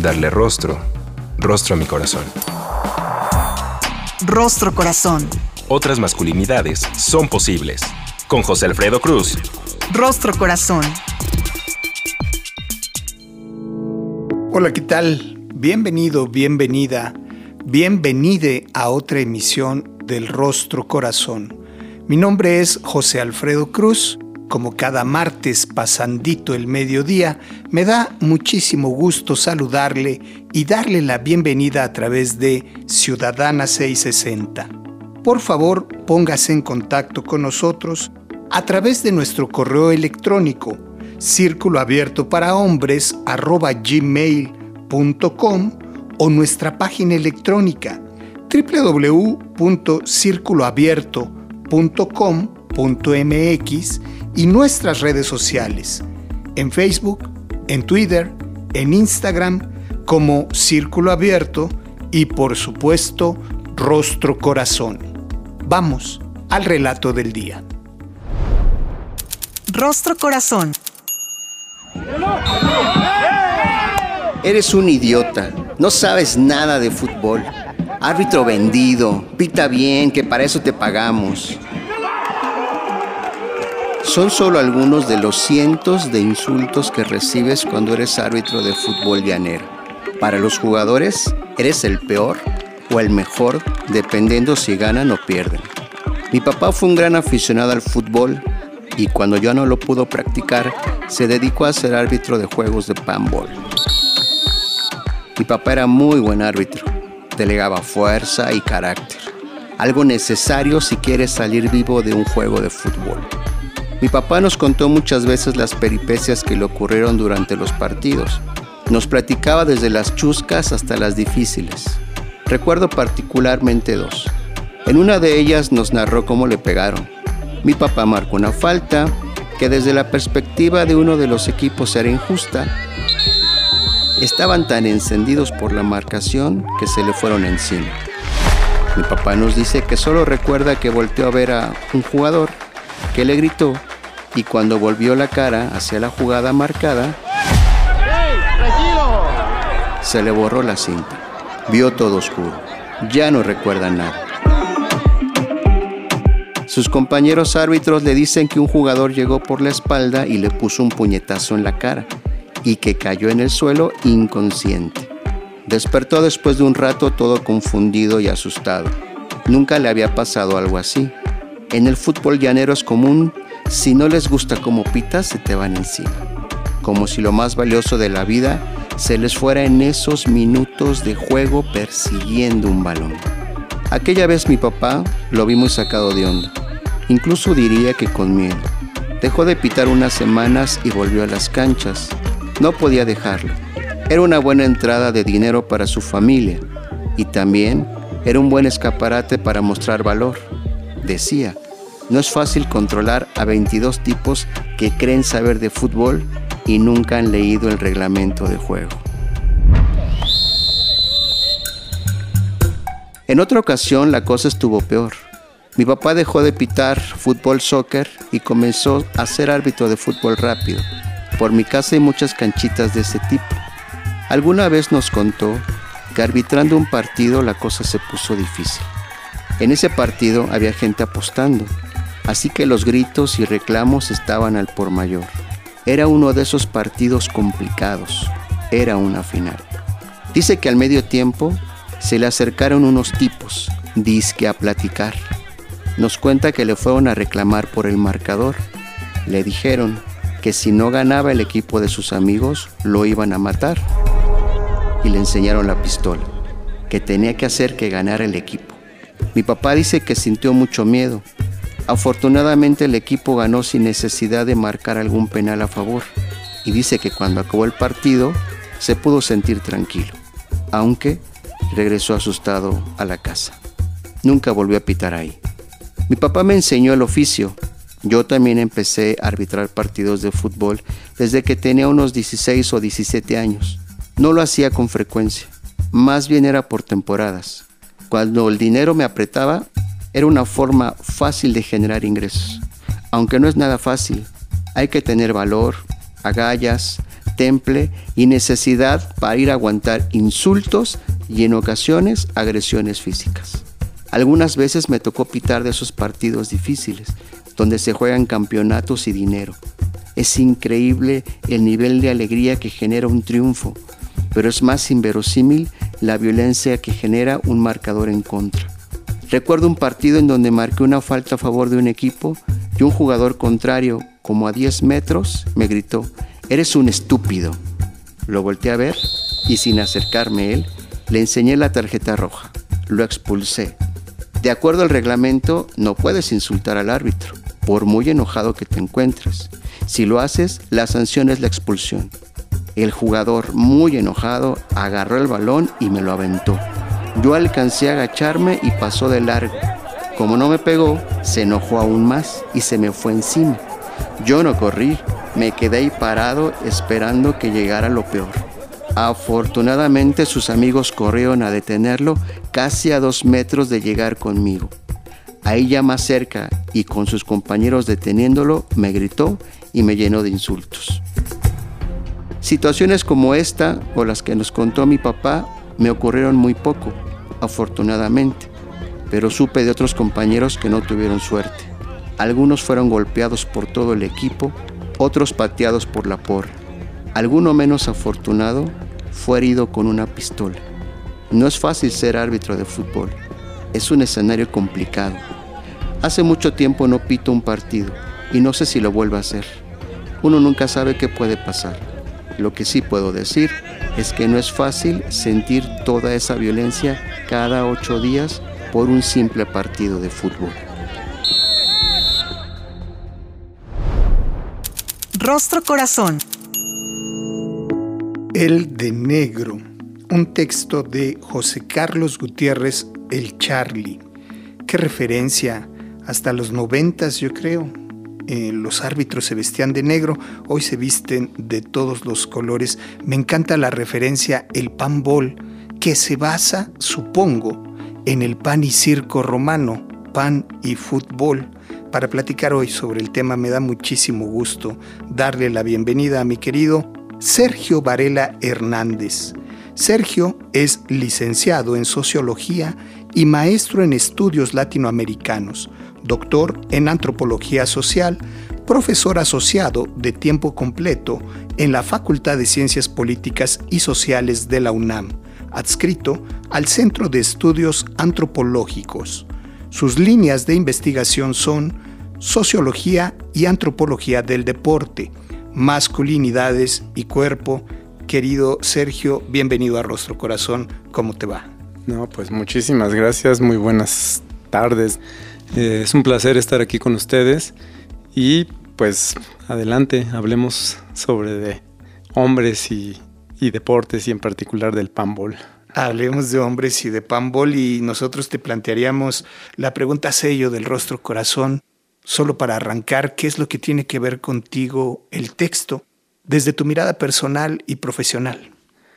darle rostro, rostro a mi corazón. Rostro Corazón. Otras masculinidades son posibles. Con José Alfredo Cruz. Rostro Corazón. Hola, ¿qué tal? Bienvenido, bienvenida, bienvenide a otra emisión del Rostro Corazón. Mi nombre es José Alfredo Cruz como cada martes pasandito el mediodía, me da muchísimo gusto saludarle y darle la bienvenida a través de Ciudadana 660. Por favor, póngase en contacto con nosotros a través de nuestro correo electrónico círculo abierto para hombres gmail.com o nuestra página electrónica www.circuloabierto.com.mx y nuestras redes sociales, en Facebook, en Twitter, en Instagram, como Círculo Abierto y por supuesto Rostro Corazón. Vamos al relato del día. Rostro Corazón. Eres un idiota, no sabes nada de fútbol. Árbitro vendido, pita bien, que para eso te pagamos son solo algunos de los cientos de insultos que recibes cuando eres árbitro de fútbol llanero. Para los jugadores, eres el peor o el mejor, dependiendo si ganan o pierden. Mi papá fue un gran aficionado al fútbol y cuando ya no lo pudo practicar, se dedicó a ser árbitro de juegos de panball. Mi papá era muy buen árbitro, delegaba fuerza y carácter, algo necesario si quieres salir vivo de un juego de fútbol. Mi papá nos contó muchas veces las peripecias que le ocurrieron durante los partidos. Nos platicaba desde las chuscas hasta las difíciles. Recuerdo particularmente dos. En una de ellas nos narró cómo le pegaron. Mi papá marcó una falta que desde la perspectiva de uno de los equipos era injusta. Estaban tan encendidos por la marcación que se le fueron encima. Mi papá nos dice que solo recuerda que volteó a ver a un jugador que le gritó y cuando volvió la cara hacia la jugada marcada, se le borró la cinta. Vio todo oscuro. Ya no recuerda nada. Sus compañeros árbitros le dicen que un jugador llegó por la espalda y le puso un puñetazo en la cara y que cayó en el suelo inconsciente. Despertó después de un rato todo confundido y asustado. Nunca le había pasado algo así. En el fútbol llanero es común si no les gusta como pitas, se te van encima. Como si lo más valioso de la vida se les fuera en esos minutos de juego persiguiendo un balón. Aquella vez mi papá lo vi muy sacado de onda. Incluso diría que con miedo. Dejó de pitar unas semanas y volvió a las canchas. No podía dejarlo. Era una buena entrada de dinero para su familia y también era un buen escaparate para mostrar valor. Decía, no es fácil controlar a 22 tipos que creen saber de fútbol y nunca han leído el reglamento de juego. En otra ocasión la cosa estuvo peor. Mi papá dejó de pitar fútbol soccer y comenzó a ser árbitro de fútbol rápido. Por mi casa hay muchas canchitas de ese tipo. Alguna vez nos contó que arbitrando un partido la cosa se puso difícil. En ese partido había gente apostando así que los gritos y reclamos estaban al por mayor. Era uno de esos partidos complicados, era una final. Dice que al medio tiempo se le acercaron unos tipos, disque a platicar. Nos cuenta que le fueron a reclamar por el marcador. Le dijeron que si no ganaba el equipo de sus amigos, lo iban a matar. Y le enseñaron la pistola, que tenía que hacer que ganara el equipo. Mi papá dice que sintió mucho miedo, Afortunadamente el equipo ganó sin necesidad de marcar algún penal a favor y dice que cuando acabó el partido se pudo sentir tranquilo. aunque regresó asustado a la casa. Nunca volvió a pitar ahí. Mi papá me enseñó el oficio. Yo también empecé a arbitrar partidos de fútbol desde que tenía unos 16 o 17 años. No lo hacía con frecuencia, más bien era por temporadas. Cuando el dinero me apretaba, era una forma fácil de generar ingresos. Aunque no es nada fácil, hay que tener valor, agallas, temple y necesidad para ir a aguantar insultos y en ocasiones agresiones físicas. Algunas veces me tocó pitar de esos partidos difíciles, donde se juegan campeonatos y dinero. Es increíble el nivel de alegría que genera un triunfo, pero es más inverosímil la violencia que genera un marcador en contra. Recuerdo un partido en donde marqué una falta a favor de un equipo y un jugador contrario, como a 10 metros, me gritó, Eres un estúpido. Lo volteé a ver y sin acercarme a él, le enseñé la tarjeta roja. Lo expulsé. De acuerdo al reglamento, no puedes insultar al árbitro, por muy enojado que te encuentres. Si lo haces, la sanción es la expulsión. El jugador, muy enojado, agarró el balón y me lo aventó. Yo alcancé a agacharme y pasó de largo. Como no me pegó, se enojó aún más y se me fue encima. Yo no corrí, me quedé ahí parado esperando que llegara lo peor. Afortunadamente sus amigos corrieron a detenerlo casi a dos metros de llegar conmigo. Ahí ya más cerca y con sus compañeros deteniéndolo, me gritó y me llenó de insultos. Situaciones como esta o las que nos contó mi papá me ocurrieron muy poco, afortunadamente, pero supe de otros compañeros que no tuvieron suerte. Algunos fueron golpeados por todo el equipo otros pateados por la porra. Alguno menos afortunado fue herido con una pistola. No es fácil ser árbitro de fútbol. Es un escenario complicado. Hace mucho tiempo no pito un partido y no sé si lo vuelvo a hacer. Uno nunca sabe qué puede pasar. Lo que sí puedo decir es que no es fácil sentir toda esa violencia cada ocho días por un simple partido de fútbol. Rostro Corazón. El de Negro, un texto de José Carlos Gutiérrez El Charlie. Qué referencia, hasta los noventas yo creo. Eh, los árbitros se vestían de negro, hoy se visten de todos los colores. Me encanta la referencia El pan bol, que se basa, supongo, en el pan y circo romano, pan y fútbol para platicar hoy sobre el tema me da muchísimo gusto darle la bienvenida a mi querido Sergio Varela Hernández. Sergio es licenciado en Sociología y maestro en Estudios Latinoamericanos, doctor en Antropología Social, profesor asociado de tiempo completo en la Facultad de Ciencias Políticas y Sociales de la UNAM, adscrito al Centro de Estudios Antropológicos. Sus líneas de investigación son sociología y antropología del deporte, masculinidades y cuerpo. Querido Sergio, bienvenido a Rostro Corazón. ¿Cómo te va? No, pues muchísimas gracias, muy buenas tardes. Eh, es un placer estar aquí con ustedes y pues adelante, hablemos sobre de hombres y, y deportes y en particular del panball. Hablemos de hombres y de panball y nosotros te plantearíamos la pregunta sello del rostro corazón, solo para arrancar, ¿qué es lo que tiene que ver contigo el texto desde tu mirada personal y profesional?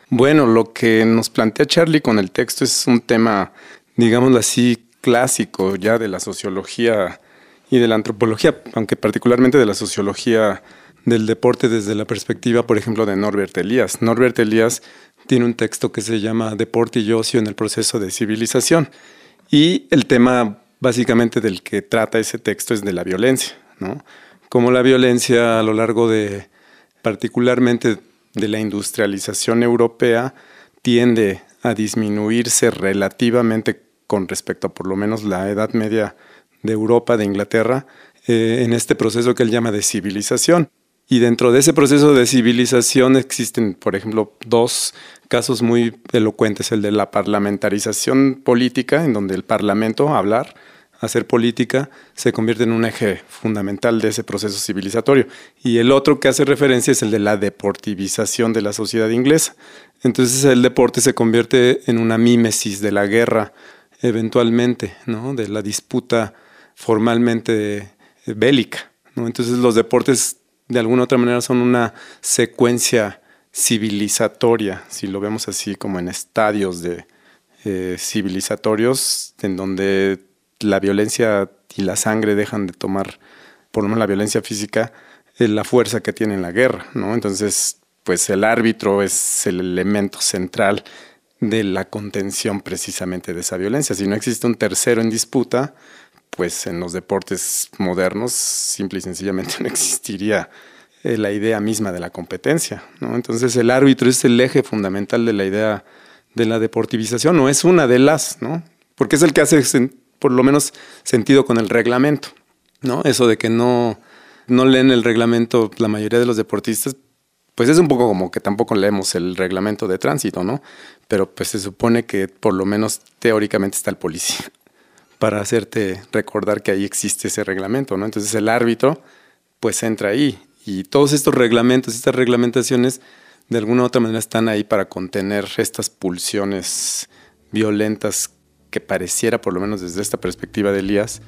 Bueno, lo que nos plantea Charlie con el texto es un tema, digámoslo así, clásico ya de la sociología y de la antropología, aunque particularmente de la sociología del deporte desde la perspectiva, por ejemplo, de Norbert Elias. Norbert Elias tiene un texto que se llama Deporte y ocio en el proceso de civilización. Y el tema básicamente del que trata ese texto es de la violencia, ¿no? Como la violencia a lo largo de, particularmente de la industrialización europea, tiende a disminuirse relativamente con respecto a por lo menos la Edad Media de Europa, de Inglaterra, eh, en este proceso que él llama de civilización. Y dentro de ese proceso de civilización existen, por ejemplo, dos casos muy elocuentes, el de la parlamentarización política, en donde el Parlamento, hablar, hacer política, se convierte en un eje fundamental de ese proceso civilizatorio. Y el otro que hace referencia es el de la deportivización de la sociedad inglesa. Entonces el deporte se convierte en una mímesis de la guerra, eventualmente, ¿no? de la disputa formalmente bélica. Entonces los deportes de alguna otra manera son una secuencia civilizatoria, si lo vemos así como en estadios de eh, civilizatorios, en donde la violencia y la sangre dejan de tomar, por lo menos la violencia física, eh, la fuerza que tiene en la guerra, ¿no? Entonces, pues el árbitro es el elemento central de la contención precisamente de esa violencia. Si no existe un tercero en disputa, pues en los deportes modernos simple y sencillamente no existiría eh, la idea misma de la competencia. ¿no? Entonces el árbitro es el eje fundamental de la idea de la deportivización, o es una de las, ¿no? porque es el que hace por lo menos sentido con el reglamento. ¿no? Eso de que no, no leen el reglamento la mayoría de los deportistas, pues es un poco como que tampoco leemos el reglamento de tránsito, ¿no? Pero pues se supone que por lo menos teóricamente está el policía para hacerte recordar que ahí existe ese reglamento, ¿no? Entonces el árbitro pues entra ahí y todos estos reglamentos, estas reglamentaciones, de alguna u otra manera están ahí para contener estas pulsiones violentas que pareciera, por lo menos desde esta perspectiva de Elías,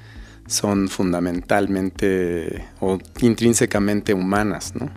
son fundamentalmente o intrínsecamente humanas, ¿no?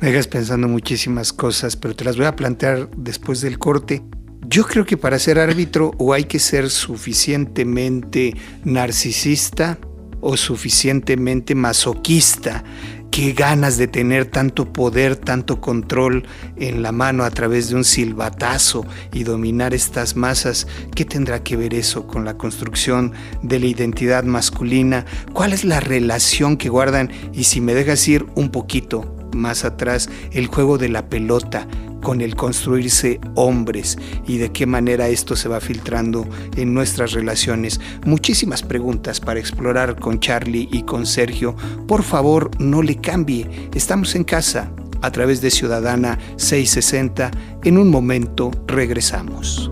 Me dejas pensando muchísimas cosas, pero te las voy a plantear después del corte. Yo creo que para ser árbitro o hay que ser suficientemente narcisista o suficientemente masoquista qué ganas de tener tanto poder, tanto control en la mano a través de un silbatazo y dominar estas masas. ¿Qué tendrá que ver eso con la construcción de la identidad masculina? ¿Cuál es la relación que guardan? Y si me dejas ir un poquito más atrás, el juego de la pelota con el construirse hombres y de qué manera esto se va filtrando en nuestras relaciones. Muchísimas preguntas para explorar con Charlie y con Sergio. Por favor, no le cambie. Estamos en casa a través de Ciudadana 660. En un momento regresamos.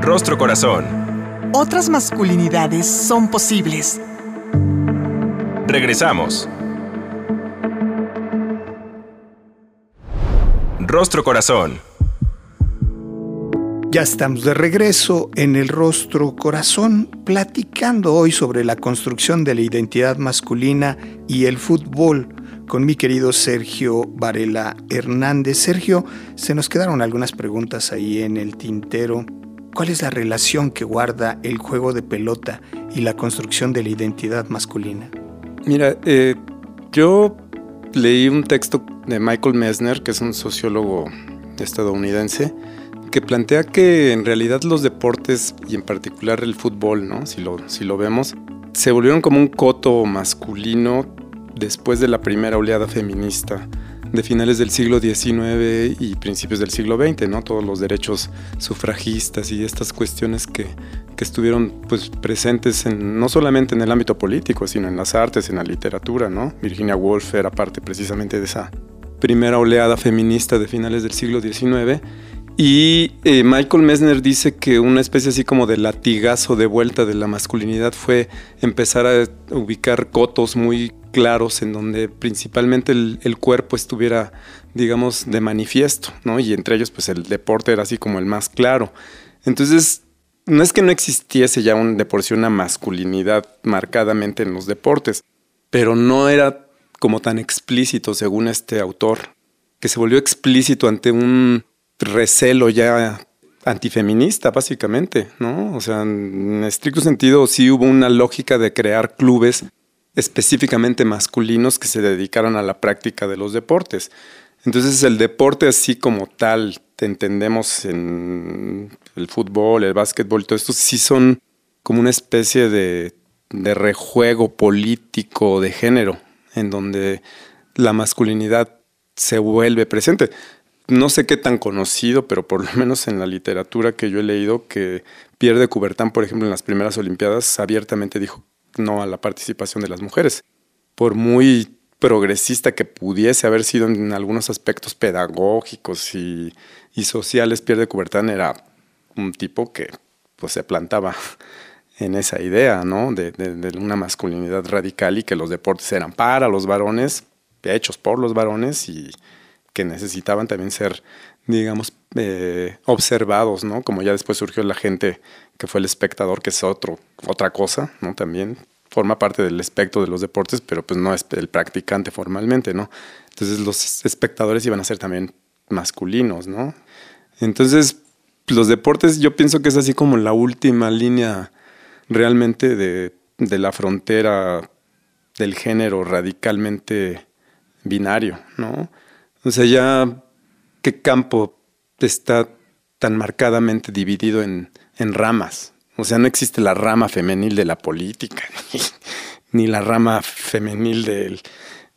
Rostro Corazón. Otras masculinidades son posibles. Regresamos. Rostro Corazón. Ya estamos de regreso en el Rostro Corazón, platicando hoy sobre la construcción de la identidad masculina y el fútbol con mi querido Sergio Varela Hernández. Sergio, se nos quedaron algunas preguntas ahí en el tintero. ¿Cuál es la relación que guarda el juego de pelota y la construcción de la identidad masculina? Mira, eh, yo leí un texto de Michael Messner, que es un sociólogo estadounidense, que plantea que en realidad los deportes, y en particular el fútbol, ¿no? si, lo, si lo vemos, se volvieron como un coto masculino después de la primera oleada feminista de finales del siglo XIX y principios del siglo XX, ¿no? Todos los derechos sufragistas y estas cuestiones que, que estuvieron pues, presentes en, no solamente en el ámbito político, sino en las artes, en la literatura, ¿no? Virginia Woolf era parte precisamente de esa primera oleada feminista de finales del siglo XIX. Y eh, Michael Messner dice que una especie así como de latigazo de vuelta de la masculinidad fue empezar a ubicar cotos muy claros en donde principalmente el, cuerpo estuviera, digamos, de manifiesto, ¿no? Y entre ellos, pues el deporte era así como el más claro. Entonces, no es que no existiese ya un, de por sí una masculinidad marcadamente en los deportes, pero no era como tan explícito según este autor, que se volvió explícito ante un recelo ya antifeminista, básicamente, ¿no? O sea, en estricto sentido sí hubo una lógica de crear clubes específicamente masculinos que se dedicaron a la práctica de los deportes. Entonces el deporte así como tal, te entendemos en el fútbol, el básquetbol, todo esto sí son como una especie de, rejuego político de género, en donde la masculinidad se vuelve presente. No sé qué tan conocido, pero por lo menos en la literatura que yo he leído, que Pierre de Coubertin, por ejemplo, en las primeras Olimpiadas, abiertamente dijo no a la participación de las mujeres. Por muy progresista que pudiese haber sido en algunos aspectos pedagógicos y, sociales, Pierre de Coubertin era un tipo que pues se plantaba en esa idea, ¿no? De, de, una masculinidad radical y que los deportes eran para los varones, hechos por los varones y que necesitaban también ser, digamos, eh, observados, ¿no? Como ya después surgió la gente que fue el espectador, que es otro, otra cosa, ¿no? También forma parte del espectro de los deportes, pero pues no es el practicante formalmente, ¿no? Entonces los espectadores iban a ser también masculinos, ¿no? Entonces, los deportes yo pienso que es así como la última línea realmente de, la frontera del género radicalmente binario, ¿no? O sea, ya qué campo está tan marcadamente dividido en, ramas. O sea, no existe la rama femenil de la política, ni, la rama femenil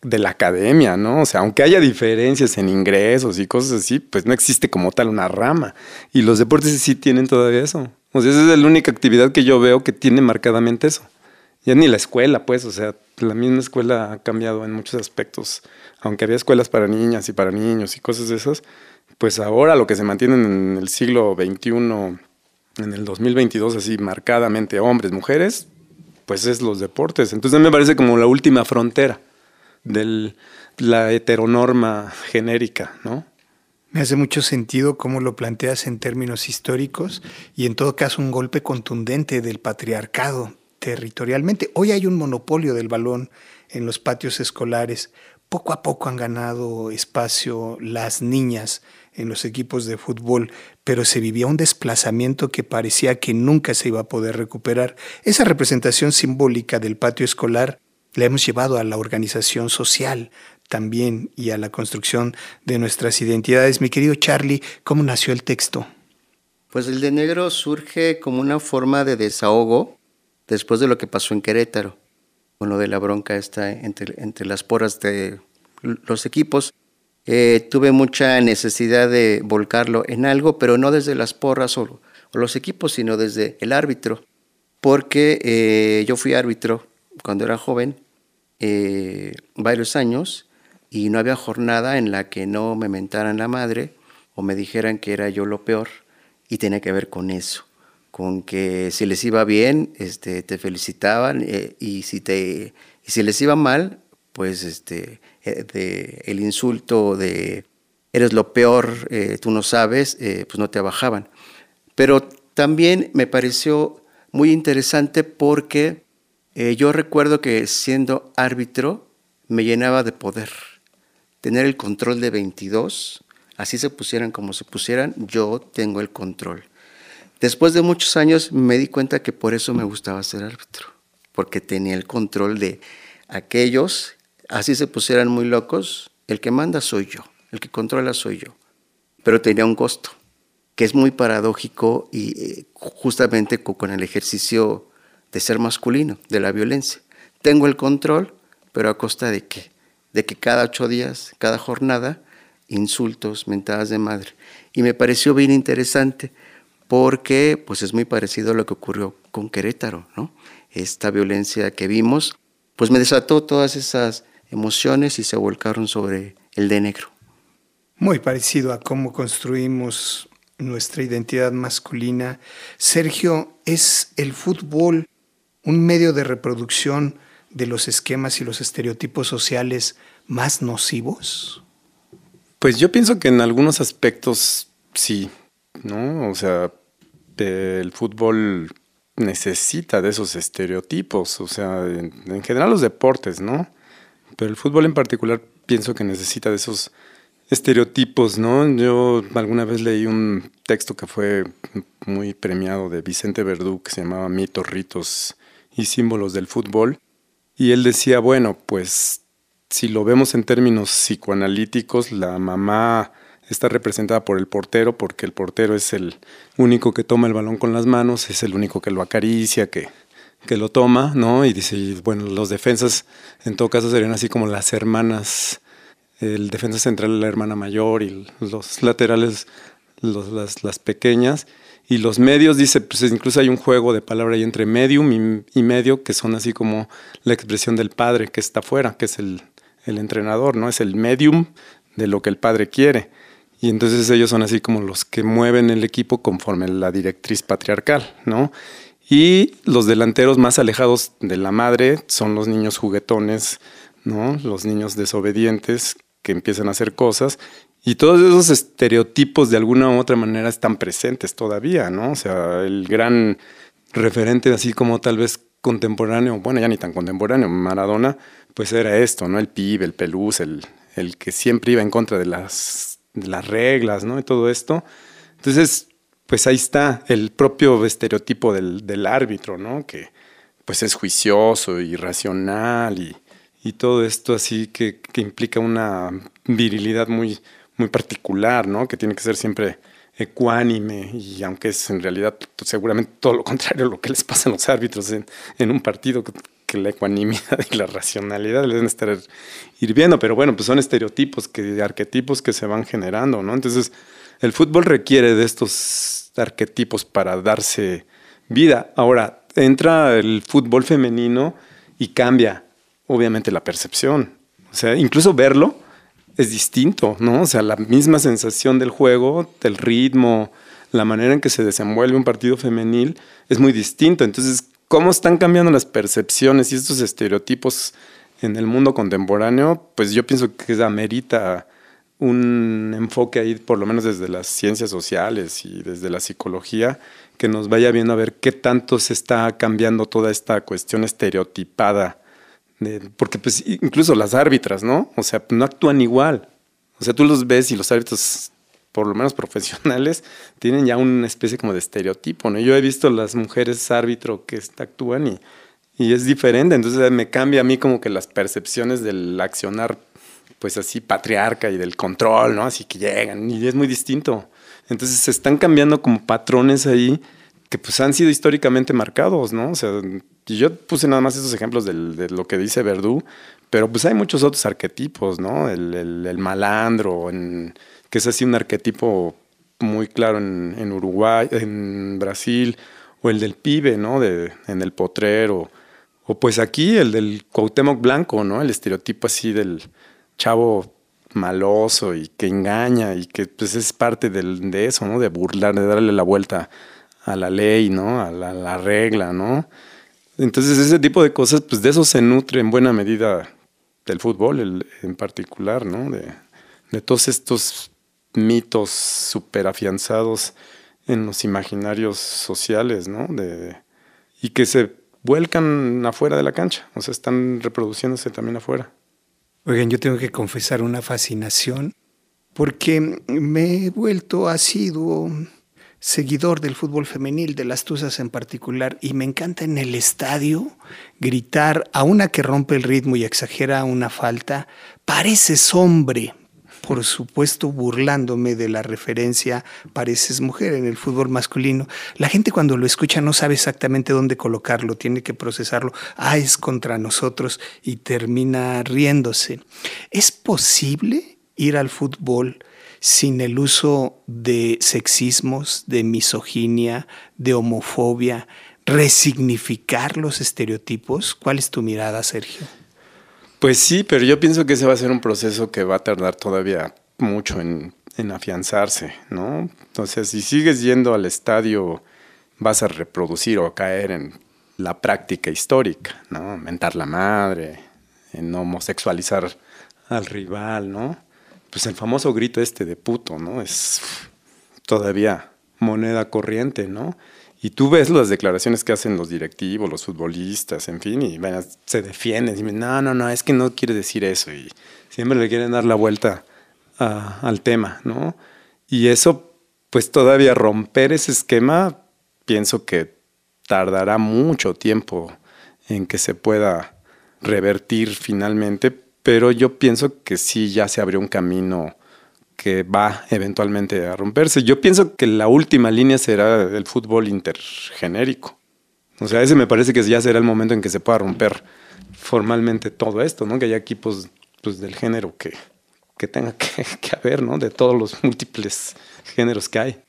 de la academia, ¿no? O sea, aunque haya diferencias en ingresos y cosas así, pues no existe como tal una rama. Y los deportes sí tienen todavía eso. O sea, esa es la única actividad que yo veo que tiene marcadamente eso. Ya ni la escuela, pues, o sea, la misma escuela ha cambiado en muchos aspectos. Aunque había escuelas para niñas y para niños y cosas de esas, pues ahora lo que se mantiene en el siglo XXI, en el 2022, así marcadamente hombres, mujeres, pues es los deportes. Entonces me parece como la última frontera de la heteronorma genérica, ¿no? Me hace mucho sentido cómo lo planteas en términos históricos y en todo caso un golpe contundente del patriarcado territorialmente. Hoy hay un monopolio del balón en los patios escolares. Poco a poco han ganado espacio las niñas en los equipos de fútbol, pero se vivía un desplazamiento que parecía que nunca se iba a poder recuperar. Esa representación simbólica del patio escolar la hemos llevado a la organización social también y a la construcción de nuestras identidades. Mi querido Charlie, ¿cómo nació el texto? Pues el de negro surge como una forma de desahogo después de lo que pasó en Querétaro, con lo de la bronca esta entre, entre las poras de los equipos. Eh, tuve mucha necesidad de volcarlo en algo, pero no desde las porras o, los equipos, sino desde el árbitro, porque eh, yo fui árbitro cuando era joven, eh, varios años, y no había jornada en la que no me mentaran la madre o me dijeran que era yo lo peor, y tenía que ver con eso, con que si les iba bien, este, te felicitaban, y, si te, y si les iba mal, pues este, eh, de el insulto de eres lo peor, eh, tú no sabes, eh, pues no te bajaban. Pero también me pareció muy interesante porque yo recuerdo que siendo árbitro me llenaba de poder. Tener el control de 22, así se pusieran como se pusieran, yo tengo el control. Después de muchos años me di cuenta que por eso me gustaba ser árbitro, porque tenía el control de aquellos así se pusieran muy locos, el que manda soy yo, el que controla soy yo. Pero tenía un costo, que es muy paradójico y eh, justamente con el ejercicio de ser masculino, de la violencia. Tengo el control, pero a costa de qué? De que cada ocho días, cada jornada, insultos, mentadas de madre. Y me pareció bien interesante porque pues es muy parecido a lo que ocurrió con Querétaro, ¿no? Esta violencia que vimos, pues me desató todas esas emociones y se volcaron sobre el de negro. Muy parecido a cómo construimos nuestra identidad masculina. Sergio, ¿es el fútbol un medio de reproducción de los esquemas y los estereotipos sociales más nocivos? Pues yo pienso que en algunos aspectos sí, ¿no? O sea, el fútbol necesita de esos estereotipos, o sea, en general los deportes, ¿no? Pero el fútbol en particular pienso que necesita de esos estereotipos, ¿no? Yo alguna vez leí un texto que fue muy premiado de Vicente Verdú que se llamaba Mitos, ritos y símbolos del fútbol. Y él decía, bueno, pues si lo vemos en términos psicoanalíticos, la mamá está representada por el portero porque el portero es el único que toma el balón con las manos, es el único que lo acaricia, que que lo toma, ¿no? Y dice, bueno, los defensas en todo caso serían así como las hermanas, el defensa central la hermana mayor y los laterales las, las, pequeñas. Y los medios, dice, pues incluso hay un juego de palabra ahí entre medium y, medio, que son así como la expresión del padre que está afuera, que es el, el entrenador, ¿no? Es el medium de lo que el padre quiere. y entonces ellos son así como los que mueven el equipo conforme la directriz patriarcal, ¿no? Y los delanteros más alejados de la madre son los niños juguetones, ¿no? Los niños desobedientes que empiezan a hacer cosas y todos esos estereotipos de alguna u otra manera están presentes todavía, ¿no? O sea, el gran referente así como tal vez contemporáneo, bueno, ya ni tan contemporáneo, Maradona, pues era esto, ¿no? El pibe, el pelús, el, el que siempre iba en contra de las las reglas, ¿no? Y todo esto. Entonces, pues ahí está el propio estereotipo del, árbitro, ¿no? Que pues es juicioso y racional y, todo esto así que, implica una virilidad muy, muy particular, ¿no? Que tiene que ser siempre ecuánime y aunque es en realidad seguramente todo lo contrario a lo que les pasa a los árbitros en, un partido la ecuanimidad y la racionalidad deben estar hirviendo, pero bueno, pues son estereotipos, que, arquetipos que se van generando, ¿no? Entonces, el fútbol requiere de estos arquetipos para darse vida. Ahora, entra el fútbol femenino y cambia, obviamente, la percepción. O sea, incluso verlo es distinto, ¿no? O sea, la misma sensación del juego, del ritmo, la manera en que se desenvuelve un partido femenil es muy distinto. Entonces, cómo están cambiando las percepciones y estos estereotipos en el mundo contemporáneo, pues yo pienso que amerita un enfoque ahí, por lo menos desde las ciencias sociales y desde la psicología, que nos vaya viendo a ver qué tanto se está cambiando toda esta cuestión estereotipada. Porque pues incluso las árbitras, ¿no? O sea, no actúan igual. O sea, tú los ves y los árbitros por lo menos profesionales, tienen ya una especie como de estereotipo, ¿no? Yo he visto las mujeres árbitro que actúan y, y es diferente, entonces me cambia a mí como que las percepciones del accionar, pues así patriarca y del control, ¿no? Así que llegan y es muy distinto. Entonces se están cambiando como patrones ahí que pues han sido históricamente marcados, ¿no? O sea, yo puse nada más esos ejemplos de lo que dice Verdú, pero pues hay muchos otros arquetipos, ¿no? El, el, malandro, en que es así un arquetipo muy claro en, Uruguay, en Brasil, o el del pibe, ¿no? De, en el potrero, o pues aquí el del Cuauhtémoc Blanco, ¿no? El estereotipo así del chavo maloso y que engaña y que pues es parte de eso, ¿no? De burlar, de darle la vuelta a la ley, ¿no? A la, regla, ¿no? Entonces ese tipo de cosas, pues de eso se nutre en buena medida del fútbol en particular, ¿no? De, todos estos mitos súper afianzados en los imaginarios sociales, ¿no? De, y que se vuelcan afuera de la cancha, o sea, están reproduciéndose también afuera. Oigan, yo tengo que confesar una fascinación porque me he vuelto asiduo seguidor del fútbol femenil, de las Tuzas en particular, y me encanta en el estadio gritar a una que rompe el ritmo y exagera una falta, pareces hombre, por supuesto burlándome de la referencia pareces mujer en el fútbol masculino. La gente cuando lo escucha no sabe exactamente dónde colocarlo, tiene que procesarlo, ah, es contra nosotros y termina riéndose. ¿Es posible ir al fútbol sin el uso de sexismos, de misoginia, de homofobia, resignificar los estereotipos? ¿Cuál es tu mirada, Sergio? Pues sí, pero yo pienso que ese va a ser un proceso que va a tardar todavía mucho en, afianzarse, ¿no? Entonces, si sigues yendo al estadio, vas a reproducir o caer en la práctica histórica, ¿no? Mentar la madre, en homosexualizar al rival, ¿no? Pues el famoso grito este de puto, ¿no? Es todavía moneda corriente, ¿no? Y tú ves las declaraciones que hacen los directivos, los futbolistas, en fin, y se defienden. Dicen, no, no, no, es que no quiere decir eso. Y siempre le quieren dar la vuelta al tema, ¿no? Y eso, pues todavía romper ese esquema, pienso que tardará mucho tiempo en que se pueda revertir finalmente, pero yo pienso que sí ya se abrió un camino que va eventualmente a romperse. Yo pienso que la última línea será el fútbol intergenérico. O sea, ese me parece que ya será el momento en que se pueda romper formalmente todo esto, ¿no? Que haya equipos pues, del género que, que tenga que, que haber, ¿no? De todos los múltiples géneros que hay.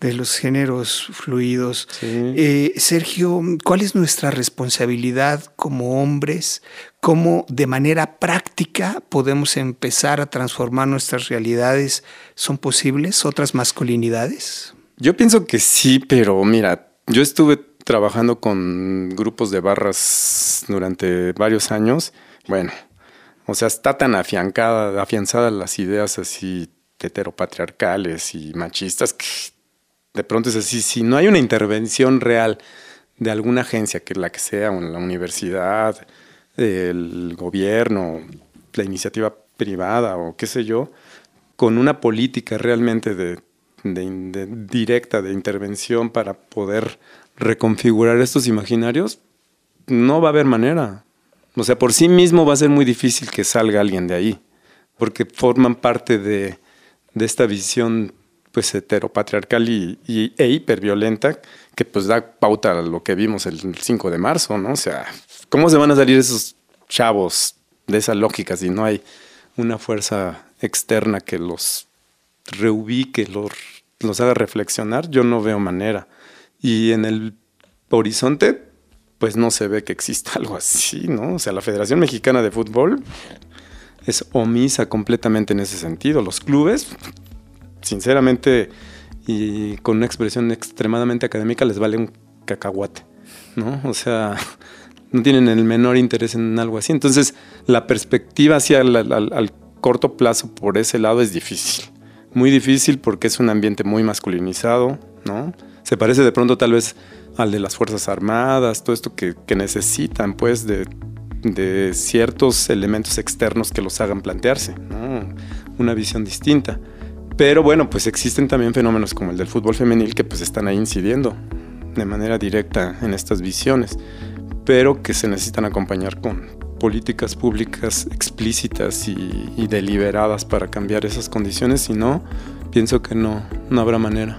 De los géneros fluidos. Eh, Sergio, ¿cuál es nuestra responsabilidad como hombres? ¿Cómo de manera práctica podemos empezar a transformar nuestras realidades? ¿Son posibles otras masculinidades? Yo pienso que sí, pero mira, yo estuve trabajando con grupos de barras durante varios años. Bueno, o sea, está tan afiancada, afianzada las ideas así heteropatriarcales y machistas que de pronto es así, si no hay una intervención real de alguna agencia, que la que sea, la universidad, el gobierno, la iniciativa privada o qué sé yo, con una política realmente de, directa de intervención para poder reconfigurar estos imaginarios, no va a haber manera. O sea, por sí mismo va a ser muy difícil que salga alguien de ahí, porque forman parte de, de esta visión pues heteropatriarcal y, y, e hiperviolenta que pues da pauta a lo que vimos el 5 de marzo, ¿no? O sea, ¿cómo se van a salir esos chavos de esa lógica si no hay una fuerza externa que los reubique, los, los haga reflexionar? Yo no veo manera. Y en el horizonte, pues no se ve que exista algo así, ¿no? O sea, la Federación Mexicana de Fútbol es omisa completamente en ese sentido. Los clubes sinceramente y con una expresión extremadamente académica les vale un cacahuate, ¿no? O sea, no tienen el menor interés en algo así. Entonces, la perspectiva hacia el, corto plazo por ese lado es difícil. Muy difícil porque es un ambiente muy masculinizado, ¿no? Se parece de pronto tal vez al de las Fuerzas Armadas, todo esto que, que necesitan, pues, de, de, ciertos elementos externos que los hagan plantearse, ¿no? Una visión distinta. Pero bueno, pues existen también fenómenos como el del fútbol femenil que pues están ahí incidiendo de manera directa en estas visiones, pero que se necesitan acompañar con políticas públicas explícitas y, deliberadas para cambiar esas condiciones, si no, pienso que no, no habrá manera.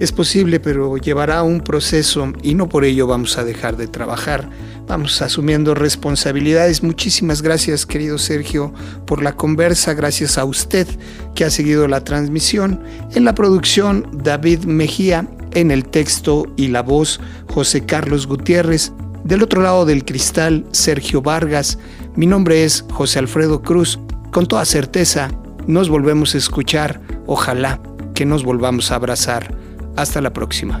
Es posible, pero llevará un proceso y no por ello vamos a dejar de trabajar vamos asumiendo responsabilidades. Muchísimas gracias, querido Sergio, por la conversa. Gracias a usted que ha seguido la transmisión. En la producción, David Mejía. En el texto y la voz, José Carlos Gutiérrez. Del otro lado del cristal, Sergio Vargas. Mi nombre es José Alfredo Cruz. Con toda certeza, nos volvemos a escuchar. Ojalá que nos volvamos a abrazar. Hasta la próxima.